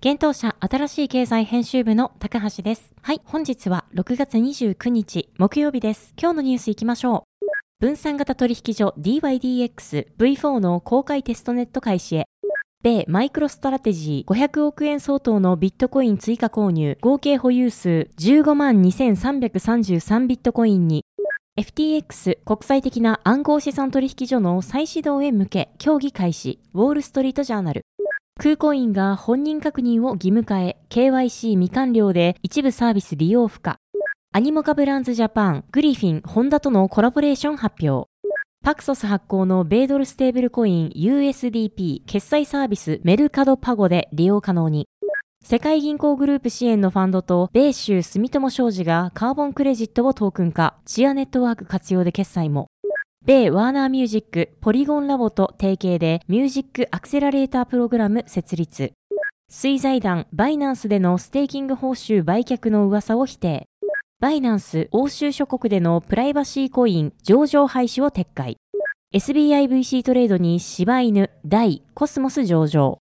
現当社新しい経済編集部の高橋です。はい、本日は6月29日木曜日です。今日のニュース行きましょう。分散型取引所 DYDX V4 の公開テストネット開始へ。米マイクロストラテジー500億円相当のビットコイン追加購入合計保有数15万2333ビットコインに FTX 国際的な暗号資産取引所の再始動へ向け協議開始ウォールストリートジャーナル空港員が本人確認を義務化へ KYC 未完了で一部サービス利用不可アニモカブランズジャパングリフィンホンダとのコラボレーション発表パクソス発行の米ドルステーブルコイン USDP 決済サービスメルカドパゴで利用可能に。世界銀行グループ支援のファンドと米州住友商事がカーボンクレジットをトークン化、チアネットワーク活用で決済も。米ワーナーミュージックポリゴンラボと提携でミュージックアクセラレータープログラム設立。 Sui 財団バイナンスでのステーキング報酬売却の噂を否定。バイナンス欧州諸国でのプライバシーコイン上場廃止を撤回。SBIVC トレードに柴犬、大、コスモス上場。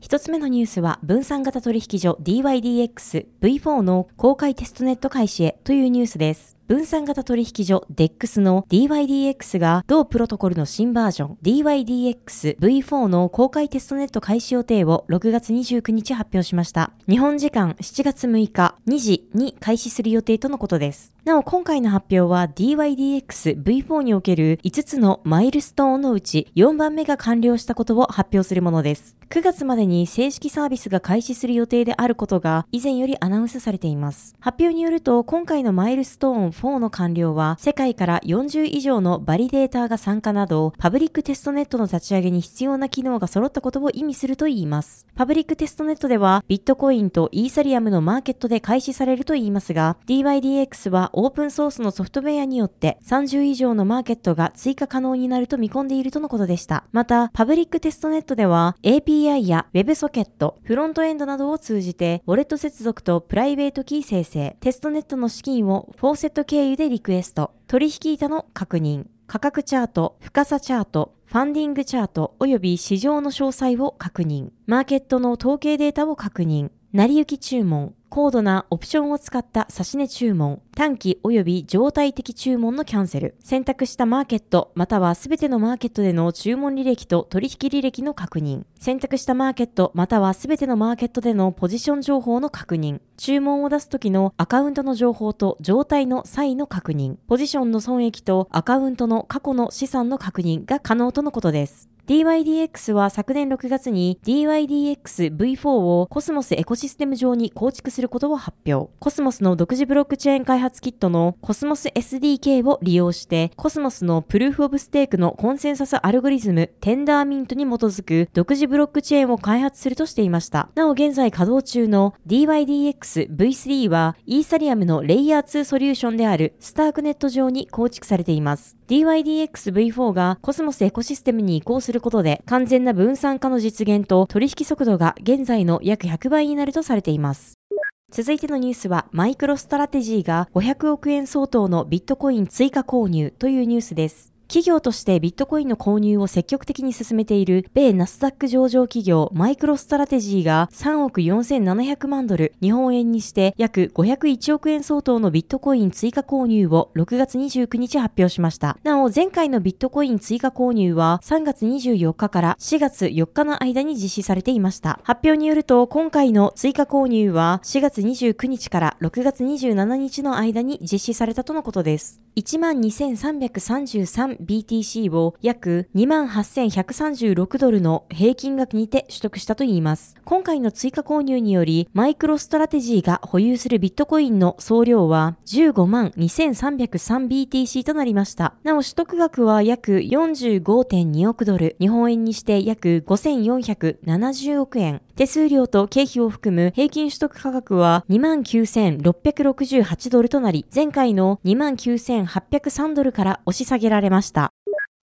一つ目のニュースは分散型取引所 DYDX V4 の公開テストネット開始へというニュースです。分散型取引所 DEX の DYDX が同プロトコルの新バージョン DYDX V4 の公開テストネット開始予定を6月29日発表しました。日本時間7月6日2時に開始する予定とのことです。なお今回の発表は DYDX V4 における5つのマイルストーンのうち4番目が完了したことを発表するものです。9月までに正式サービスが開始する予定であることが以前よりアナウンスされています。発表によると今回のマイルストーン4の完了は世界から40以上のバリデーターが参加などパブリックテストネットの立ち上げに必要な機能が揃ったことを意味するといいます。パブリックテストネットではビットコインとイーサリアムのマーケットで開始されるといいますが DYDX はオープンソースのソフトウェアによって30以上のマーケットが追加可能になると見込んでいるとのことでした。またパブリックテストネットでは API や WebSocket、フロントエンドなどを通じてウォレット接続とプライベートキー生成、テストネットの資金をフォーセット経由でリクエスト、取引板の確認、価格チャート、深さチャート、ファンディングチャート。及び市場の詳細を確認、マーケットの統計データを確認、成り行き注文、高度なオプションを使った指値注文、短期及び状態的注文のキャンセル、選択したマーケットまたはすべてのマーケットでの注文履歴と取引履歴の確認、選択したマーケットまたはすべてのマーケットでのポジション情報の確認、注文を出す時のアカウントの情報と状態の差異の確認、ポジションの損益とアカウントの過去の資産の確認が可能とのことです。DYDX は昨年6月に DYDX-V4 をコスモスエコシステム上に構築することを発表。コスモスの独自ブロックチェーン開発キットのコスモス SDK を利用して、コスモスのプルーフオブステークのコンセンサスアルゴリズム、テンダーミントに基づく独自ブロックチェーンを開発するとしていました。なお現在稼働中の DYDX-V3 はイーサリアムのレイヤー2ソリューションであるスタークネット上に構築されています。DYDX-V4 がコスモスエコシステムに移行することで完全な分散化の実現と取引速度が現在の約100倍になるとされています。続いてのニュースは、マイクロストラテジーが500億円相当のビットコイン追加購入というニュースです。企業としてビットコインの購入を積極的に進めている米ナスダック上場企業マイクロストラテジーが3億4700万ドル日本円にして約501億円相当のビットコイン追加購入を6月29日発表しました。なお前回のビットコイン追加購入は3月24日から4月4日の間に実施されていました。発表によると今回の追加購入は4月29日から6月27日の間に実施されたとのことです。12,333 BTC を約28,136ドルの平均額にて取得したといいます。今回の追加購入により、マイクロストラテジーが保有するビットコインの総量は 152,303BTC となりました。なお取得額は約45.2億ドル、日本円にして約5470億円。手数料と経費を含む平均取得価格は29,668ドルとなり、前回の29,803ドルから押し下げられました。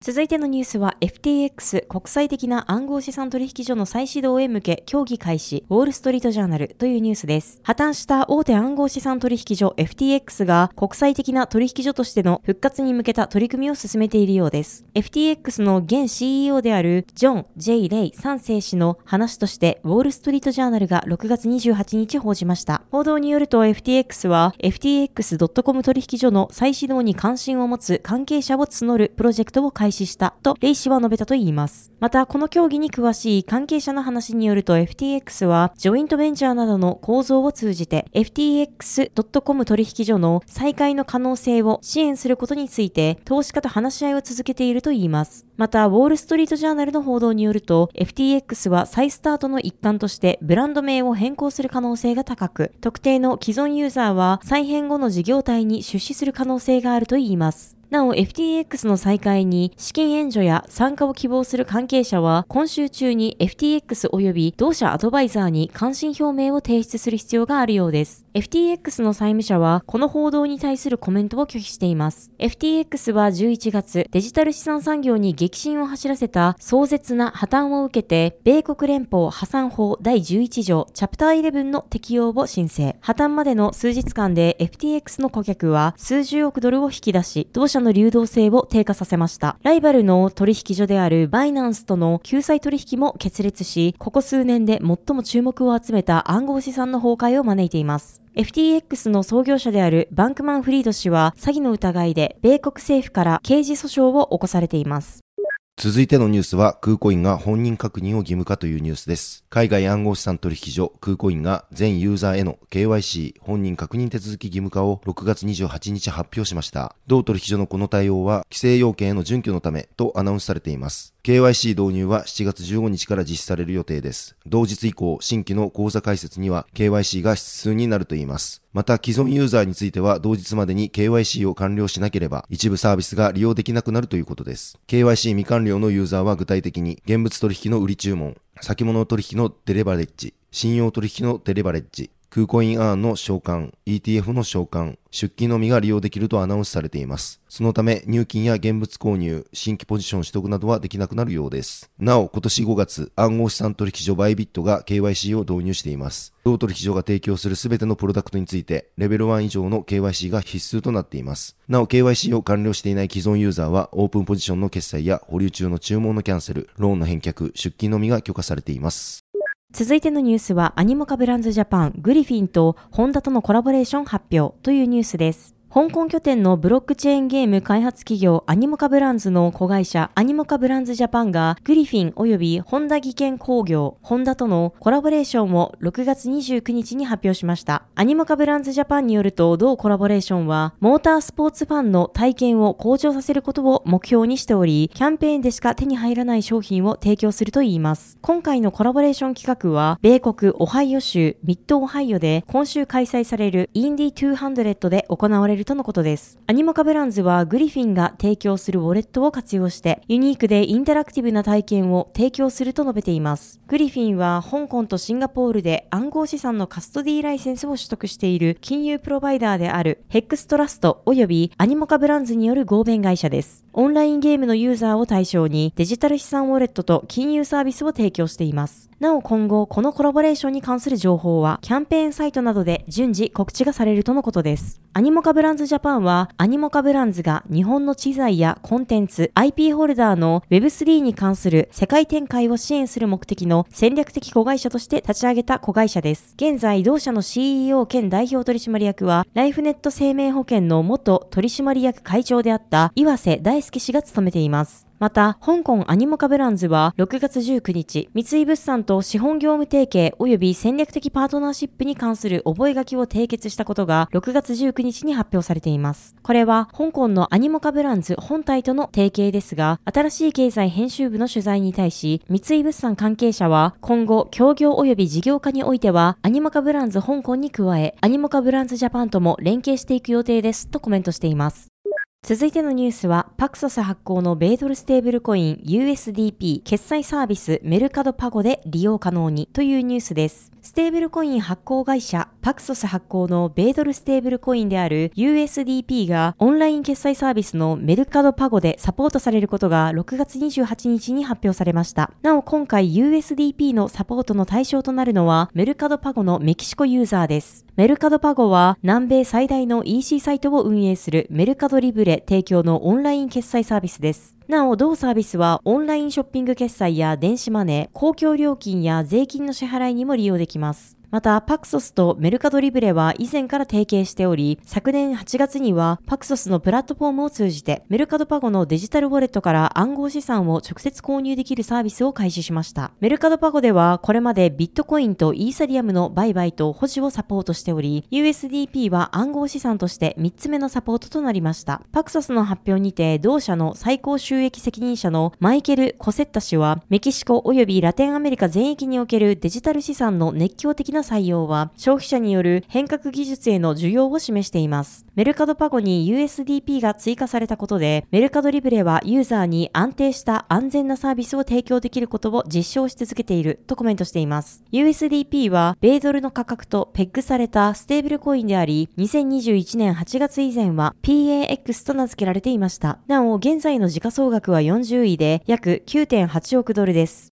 続いてのニュースは FTX 国際的な暗号資産取引所の再始動へ向け協議開始ウォールストリートジャーナルというニュースです。破綻した大手暗号資産取引所 FTX が国際的な取引所としての復活に向けた取り組みを進めているようです。FTX の現 CEO であるジョン・ J・ レイ3世氏の話としてウォールストリートジャーナルが6月28日報じました。報道によると FTX は FTX.com 取引所の再始動に関心を持つ関係者を募るプロジェクトを開始開始したとレイ氏は述べたといいます。また、この競技に詳しい関係者の話によると FTX はジョイントベンチャーなどの構造を通じて FTX.com 取引所の再開の可能性を支援することについて投資家と話し合いを続けているといいます。また、ウォールストリートジャーナルの報道によると FTX は再スタートの一環としてブランド名を変更する可能性が高く、特定の既存ユーザーは再編後の事業体に出資する可能性があるといいます。なお FTX の再開に資金援助や参加を希望する関係者は今週中に FTX 及び同社アドバイザーに関心表明を提出する必要があるようです。FTX の債務者はこの報道に対するコメントを拒否しています。FTX は11月デジタル資産産業に激震を走らせた壮絶な破綻を受けて米国連邦破産法第11条チャプター11の適用を申請。破綻までの数日間で FTX の顧客は数十億ドルを引き出し、同社の流動性を低下させました。ライバルの取引所であるバイナンスとの救済取引も決裂し、ここ数年で最も注目を集めた暗号資産の崩壊を招いています。FTX の創業者であるバンクマン・フリード氏は詐欺の疑いで米国政府から刑事訴訟を起こされています。続いてのニュースは、空コインが本人確認を義務化というニュースです。海外暗号資産取引所、空コインが全ユーザーへの KYC 本人確認手続き義務化を6月28日発表しました。同取引所のこの対応は、規制要件への準拠のためとアナウンスされています。KYC 導入は7月15日から実施される予定です。同日以降、新規の口座開設には KYC が必須になるといいます。また、既存ユーザーについては同日までに KYC を完了しなければ、一部サービスが利用できなくなるということです。KYC 未完了のユーザーは具体的に、現物取引の売り注文、先物取引のデレバレッジ、信用取引のデレバレッジ、空コインアーンの召喚、ETF の召喚、出金のみが利用できるとアナウンスされています。そのため、入金や現物購入、新規ポジション取得などはできなくなるようです。なお、今年5月、暗号資産取引所バイビットが KYC を導入しています。同取引所が提供するすべてのプロダクトについて、レベル1以上の KYC が必須となっています。なお、KYC を完了していない既存ユーザーは、オープンポジションの決済や保留中の注文のキャンセル、ローンの返却、出金のみが許可されています。続いてのニュースはアニモカブランズジャパングリフィンとホンダとのコラボレーション発表というニュースです。香港拠点のブロックチェーンゲーム開発企業アニモカブランズの子会社アニモカブランズジャパンがグリフィン及びホンダ技研工業ホンダとのコラボレーションを6月29日に発表しました。アニモカブランズジャパンによると同コラボレーションはモータースポーツファンの体験を向上させることを目標にしておりキャンペーンでしか手に入らない商品を提供するといいます。今回のコラボレーション企画は米国オハイオ州ミッドオハイオで今週開催されるインディ200で行われるとのことです。アニモカブランズはグリフィンが提供するウォレットを活用してユニークでインタラクティブな体験を提供すると述べています。グリフィンは香港とシンガポールで暗号資産のカストディライセンスを取得している金融プロバイダーであるヘックストラスト及びアニモカブランズによる合弁会社です。オンラインゲームのユーザーを対象にデジタル資産ウォレットと金融サービスを提供しています。なお今後、このコラボレーションに関する情報は、キャンペーンサイトなどで順次告知がされるとのことです。アニモカブランズジャパンは、アニモカブランズが日本の知財やコンテンツ、IP ホルダーの Web3 に関する世界展開を支援する目的の戦略的子会社として立ち上げた子会社です。現在、同社の CEO 兼代表取締役は、ライフネット生命保険の元取締役会長であった岩瀬大輔氏が務めています。また、香港アニモカブランズは6月19日、三井物産と資本業務提携及び戦略的パートナーシップに関する覚書を締結したことが6月19日に発表されています。これは香港のアニモカブランズ本体との提携ですが、新しい経済編集部の取材に対し、三井物産関係者は今後、協業及び事業化においては、アニモカブランズ香港に加え、アニモカブランズジャパンとも連携していく予定ですとコメントしています。続いてのニュースは、パクソス発行の米ドルステーブルコイン USDP 決済サービスメルカドパゴで利用可能にというニュースです。ステーブルコイン発行会社パクソス発行の米ドルステーブルコインである USDP がオンライン決済サービスのメルカドパゴでサポートされることが6月28日に発表されました。なお今回 USDP のサポートの対象となるのはメルカドパゴのメキシコユーザーです。メルカドパゴは南米最大の EC サイトを運営するメルカドリブレ提供のオンライン決済サービスです。なお、同サービスはオンラインショッピング決済や電子マネー、公共料金や税金の支払いにも利用できます。また、パクソスとメルカドリブレは以前から提携しており、昨年8月にはパクソスのプラットフォームを通じて、メルカドパゴのデジタルウォレットから暗号資産を直接購入できるサービスを開始しました。メルカドパゴでは、これまでビットコインとイーサリアムの売買と保持をサポートしており、USDP は暗号資産として3つ目のサポートとなりました。パクソスの発表にて、同社の最高収益責任者のマイケル・コセッタ氏は、メキシコ及びラテンアメリカ全域におけるデジタル資産の熱狂的なな採用は、消費者による変革技術への需要を示しています。メルカドパゴに USDP が追加されたことで、メルカドリブレはユーザーに安定した安全なサービスを提供できることを実証し続けているとコメントしています。USDP は米ドルの価格とペッグされたステーブルコインであり、2021年8月以前は PAX と名付けられていました。なお、現在の時価総額は40位で約9.8億ドルです。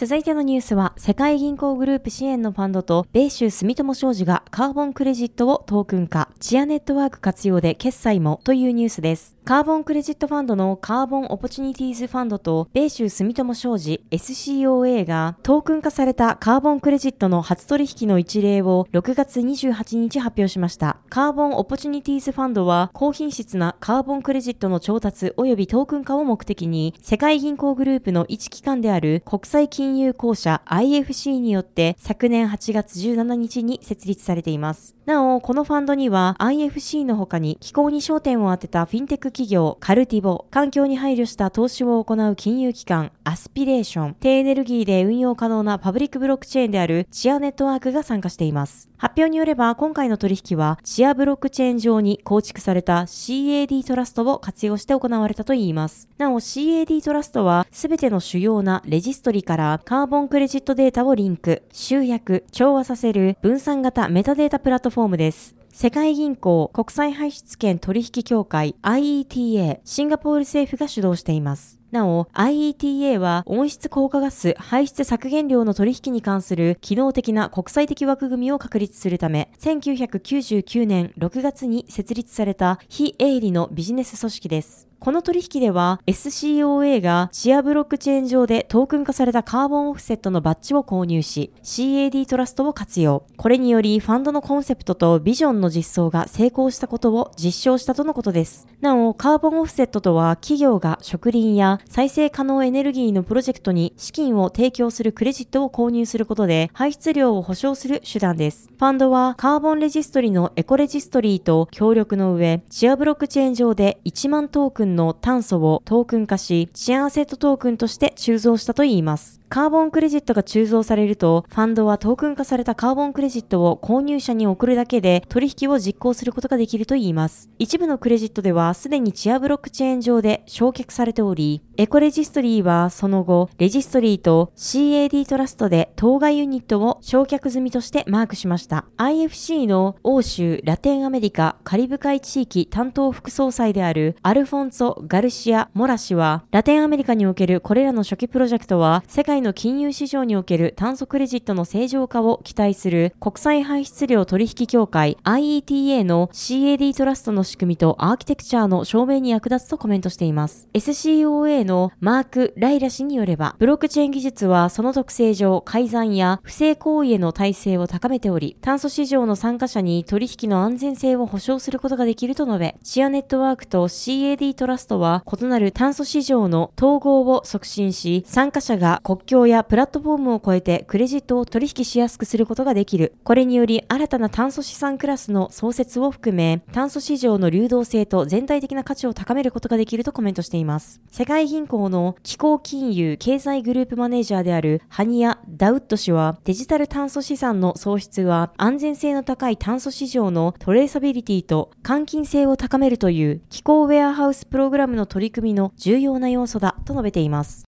続いてのニュースは、世界銀行グループ支援のファンドと、米州住友商事がカーボンクレジットをトークン化、チアネットワーク活用で決済もというニュースです。カーボンクレジットファンドのカーボンオポチュニティーズファンドと米州住友商事 SCOA がトークン化されたカーボンクレジットの初取引の一例を6月28日発表しました。カーボンオポチュニティーズファンドは高品質なカーボンクレジットの調達及びトークン化を目的に世界銀行グループの一機関である国際金融公社 IFC によって昨年8月17日に設立されています。なお、このファンドには IFC の他に気候に焦点を当てたフィンテック企業カルティボ、環境に配慮した投資を行う金融機関アスピレーション、低エネルギーで運用可能なパブリックブロックチェーンであるチアネットワークが参加しています。発表によれば今回の取引はチアブロックチェーン上に構築された CAD トラストを活用して行われたといいます。なお CAD トラストはすべての主要なレジストリからカーボンクレジットデータをリンク、集約、調和させる分散型メタデータプラットフォームです。世界銀行国際排出権取引協会 IETA シンガポール政府が主導しています。なお、IETA は温室効果ガス排出削減量の取引に関する機能的な国際的枠組みを確立するため、1999年6月に設立された非営利のビジネス組織です。この取引では SCOA がシアブロックチェーン上でトークン化されたカーボンオフセットのバッジを購入し CAD トラストを活用。これによりファンドのコンセプトとビジョンの実装が成功したことを実証したとのことです。なお、カーボンオフセットとは企業が植林や再生可能エネルギーのプロジェクトに資金を提供するクレジットを購入することで排出量を保証する手段です。ファンドはカーボンレジストリのエコレジストリーと協力の上、シアブロックチェーン上で1万トークンの炭素をトークン化し、シアアセットトークンとして鋳造したといいます。カーボンクレジットが鋳造されると、ファンドはトークン化されたカーボンクレジットを購入者に送るだけで取引を実行することができるといいます。一部のクレジットではすでにチアブロックチェーン上で焼却されており、エコレジストリーはその後、レジストリーと CAD トラストで当該ユニットを焼却済みとしてマークしました。IFC の欧州、ラテンアメリカ、カリブ海地域担当副総裁であるアルフォンソ・ガルシア・モラ氏は、ラテンアメリカにおけるこれらの初期プロジェクトは、世界の金融市場における炭素クレジットの正常化を期待する国際排出量取引協会 IETA の CAD トラストの仕組みとアーキテクチャーの証明に役立つとコメントしています。SCOA のマーク・ライラ氏によれば、ブロックチェーン技術はその特性上改ざんや不正行為への耐性を高めており、炭素市場の参加者に取引の安全性を保証することができると述べ、シアネットワークと CAD トラストは異なる炭素市場の統合を促進し、参加者が国境やプラットフォームを超えてクレジットを取引しやすくすることができる。これにより新たな炭素資産クラスの創設を含め、炭素市場の流動性と全体的な価値を高めることができるとコメントしています。世界銀行の気候金融経済グループマネージャーであるハニア・ダウッド氏は、デジタル炭素資産の創出は安全性の高い炭素市場のトレーサビリティと換金性を高めるという気候ウェアハウスプログラムの取り組みの重要な要素だと述べています。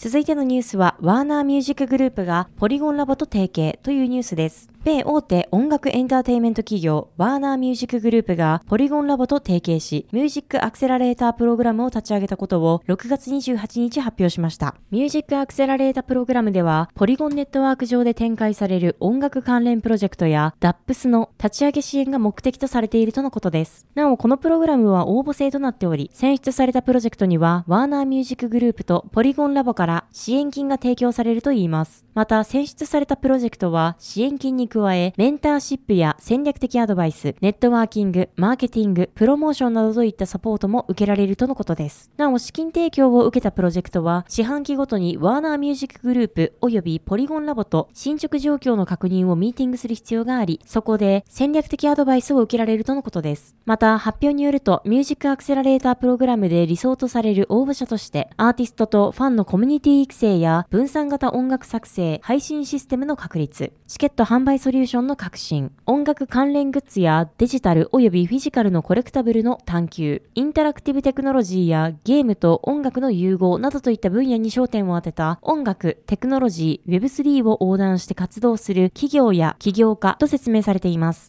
続いてのニュースは、ワーナーミュージックグループがポリゴンラボと提携というニュースです。米大手音楽エンターテイメント企業、ワーナーミュージックグループがポリゴンラボと提携し、ミュージックアクセラレータープログラムを立ち上げたことを6月28日発表しました。ミュージックアクセラレータープログラムでは、ポリゴンネットワーク上で展開される音楽関連プロジェクトや DAPS の立ち上げ支援が目的とされているとのことです。なお、このプログラムは応募制となっており、選出されたプロジェクトには、ワーナーミュージックグループとポリゴンラボから支援金が提供されるといいます。また、選出されたプロジェクトは、支援金に加え、メンターシップや戦略的アドバイス、ネットワーキング、マーケティング、プロモーションなどといったサポートも受けられるとのことです。なお、資金提供を受けたプロジェクトは、四半期ごとにワーナーミュージックグループ及びポリゴンラボと進捗状況の確認をミーティングする必要があり、そこで戦略的アドバイスを受けられるとのことです。また、発表によると、ミュージックアクセラレータープログラムで理想とされる応募者として、アーティストとファンのコミュニティ育成や分散型音楽作成、配信システムの確立、チケット販売ソリューションの革新、音楽関連グッズやデジタル及びフィジカルのコレクタブルの探求、インタラクティブテクノロジーやゲームと音楽の融合などといった分野に焦点を当てた音楽、テクノロジー、Web3 を横断して活動する企業や起業家と説明されています。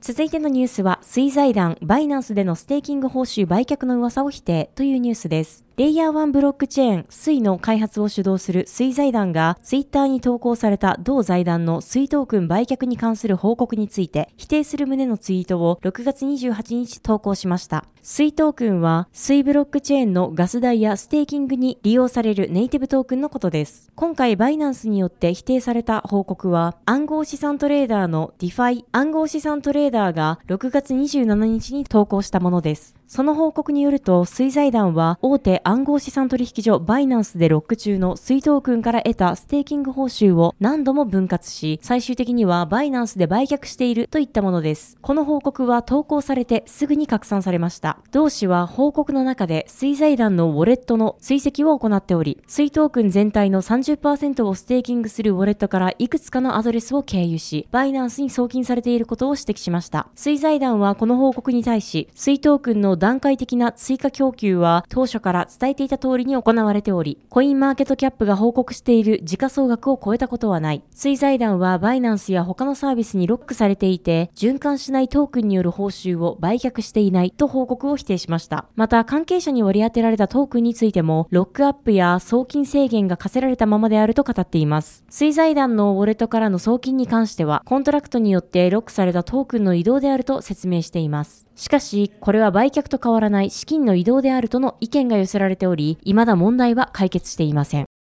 続いてのニュースは、スイ財団、バイナンスでのステーキング報酬売却の噂を否定というニュースです。レイヤー1ブロックチェーン、スイの開発を主導するスイ財団が、ツイッターに投稿された同財団のスイトークン売却に関する報告について、否定する旨のツイートを6月28日投稿しました。スイトークンは、スイブロックチェーンのガス代やステーキングに利用されるネイティブトークンのことです。今回、バイナンスによって否定された報告は、暗号資産トレーダーのディファイ暗号資産トレーダーが6月27日に投稿したものです。その報告によると、 Sui 財団は大手暗号資産取引所バイナンスでロック中の Sui トークンから得たステーキング報酬を何度も分割し、最終的にはバイナンスで売却しているといったものです。この報告は投稿されてすぐに拡散されました。同氏は報告の中で Sui 財団のウォレットの追跡を行っており、 Sui トークン全体の30%をステーキングするウォレットからいくつかのアドレスを経由し、バイナンスに送金されていることを指摘しました。 Sui 財団はこの報告に対し、 Sui トークンの段階的な追加供給は当初から伝えていた通りに行われており、コインマーケットキャップが報告している時価総額を超えたことはない。 Sui 財団はバイナンスや他のサービスにロックされていて、循環しないトークンによる報酬を売却していないと報告を否定しました。また、関係者に割り当てられたトークンについても、ロックアップや送金制限が課せられたままであると語っています。 Sui 財団のウォレットからの送金に関しては、コントラクトによってロックされたトークンの移動であると説明しています。しかし、これは売却と変わらない資金の移動であるとの意見が寄せられられており、未だ問題は解決していません。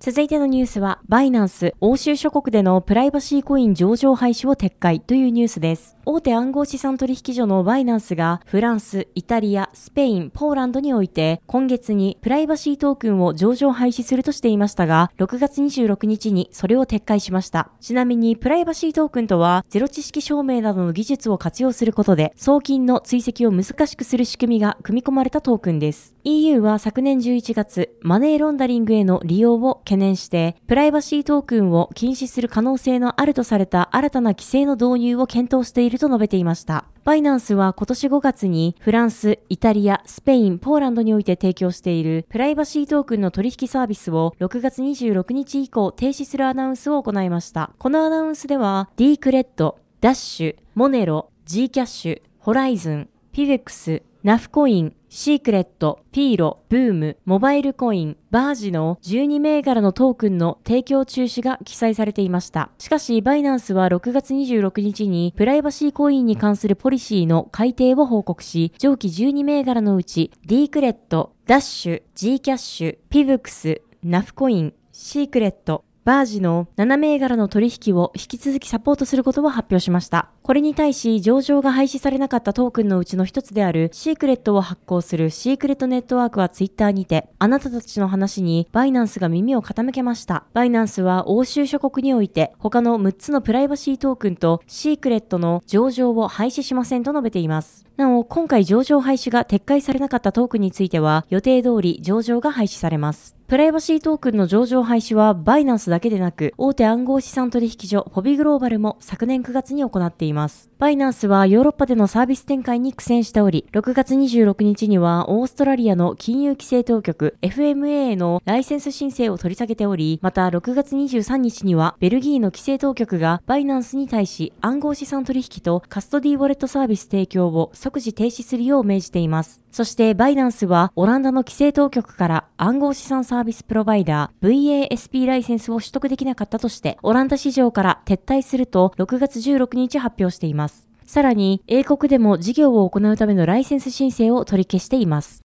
続いてのニュースは、バイナンス、欧州諸国でのプライバシーコイン上場廃止を撤回というニュースです。大手暗号資産取引所のバイナンスがフランス、イタリア、スペイン、ポーランドにおいて今月にプライバシートークンを上場廃止するとしていましたが、6月26日にそれを撤回しました。ちなみにプライバシートークンとはゼロ知識証明などの技術を活用することで送金の追跡を難しくする仕組みが組み込まれたトークンです。EU は昨年11月、マネーロンダリングへの利用を懸念して、プライバシートークンを禁止する可能性のあるとされた新たな規制の導入を検討していると述べていました。バイナンスは今年5月にフランス、イタリア、スペイン、ポーランドにおいて提供しているプライバシートークンの取引サービスを6月26日以降停止するアナウンスを行いました。このアナウンスでは D クレッド、ダッシュ、モネロ、ジーキャッシュ、ホライズン、ピベックス、ナブコイン、シークレット、フィーロ、ビーム、モバイルコイン、バージの12銘柄のトークンの提供中止が記載されていました。しかし、バイナンスは6月26日にプライバシーコインに関するポリシーの改定を報告し、上記12銘柄のうち ディークレッド、ダッシュ、ジーキャッシュ、ピベックス、ナブコイン、シークレット、バージの7銘柄の取引を引き続きサポートすることを発表しました。これに対し、上場が廃止されなかったトークンのうちの一つであるシークレットを発行するシークレットネットワークはツイッターにて、あなたたちの話にバイナンスが耳を傾けました。バイナンスは欧州諸国において他の6つのプライバシートークンとシークレットの上場を廃止しませんと述べています。なお、今回上場廃止が撤回されなかったトークンについては、予定通り上場が廃止されます。プライバシートークンの上場廃止はバイナンスだけでなく、大手暗号資産取引所フォビグローバルも昨年9月に行っています。バイナンスはヨーロッパでのサービス展開に苦戦しており、6月26日にはオーストラリアの金融規制当局 FMA へのライセンス申請を取り下げており、また6月23日にはベルギーの規制当局がバイナンスに対し暗号資産取引とカストディウォレットサービス提供を即時停止するよう命じています。そしてバイナンスはオランダの規制当局から暗号資産サービスプロバイダー VASP ライセンスを取得できなかったとして、オランダ市場から撤退すると6月16日発表しています。さらに、英国でも事業を行うためのライセンス申請を取り消しています。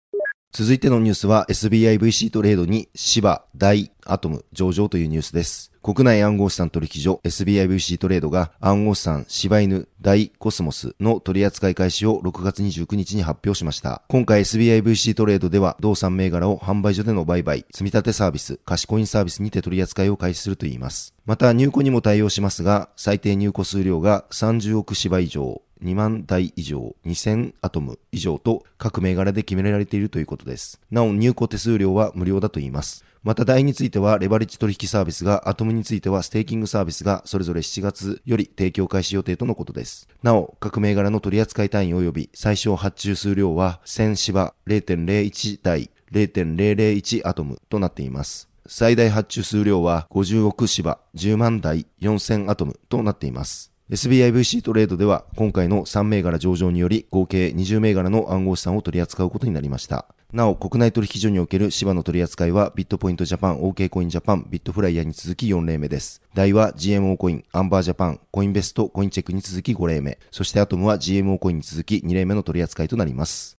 続いてのニュースは SBIVC トレードに芝、大、アトム上場というニュースです。国内暗号資産取引所 SBIVC トレードが暗号資産柴犬大コスモスの取扱い開始を6月29日に発表しました。今回 SBIVC トレードでは同産銘柄を販売所での売買、積み立てサービス、貸しコインサービスにて取り扱いを開始するといいます。また入庫にも対応しますが、最低入庫数量が30億芝以上、2万台以上、2000アトム以上と各銘柄で決められているということです。なお入庫手数料は無料だといいます。また台についてはレバレッジ取引サービスが、アトムについてはステーキングサービスがそれぞれ7月より提供開始予定とのことです。なお、各銘柄の取扱い単位及び最小発注数量は1000芝0.01台0.001アトムとなっています。最大発注数量は50億芝10万台4000アトムとなっています。SBIVC トレードでは今回の3銘柄上場により合計20銘柄の暗号資産を取り扱うことになりました。なお、国内取引所における芝の取り扱いはビットポイントジャパン、OK コインジャパン、ビットフライヤーに続き4例目です。台は GMO コイン、アンバージャパン、コインベスト、コインチェックに続き5例目。そしてアトムは GMO コインに続き2例目の取り扱いとなります。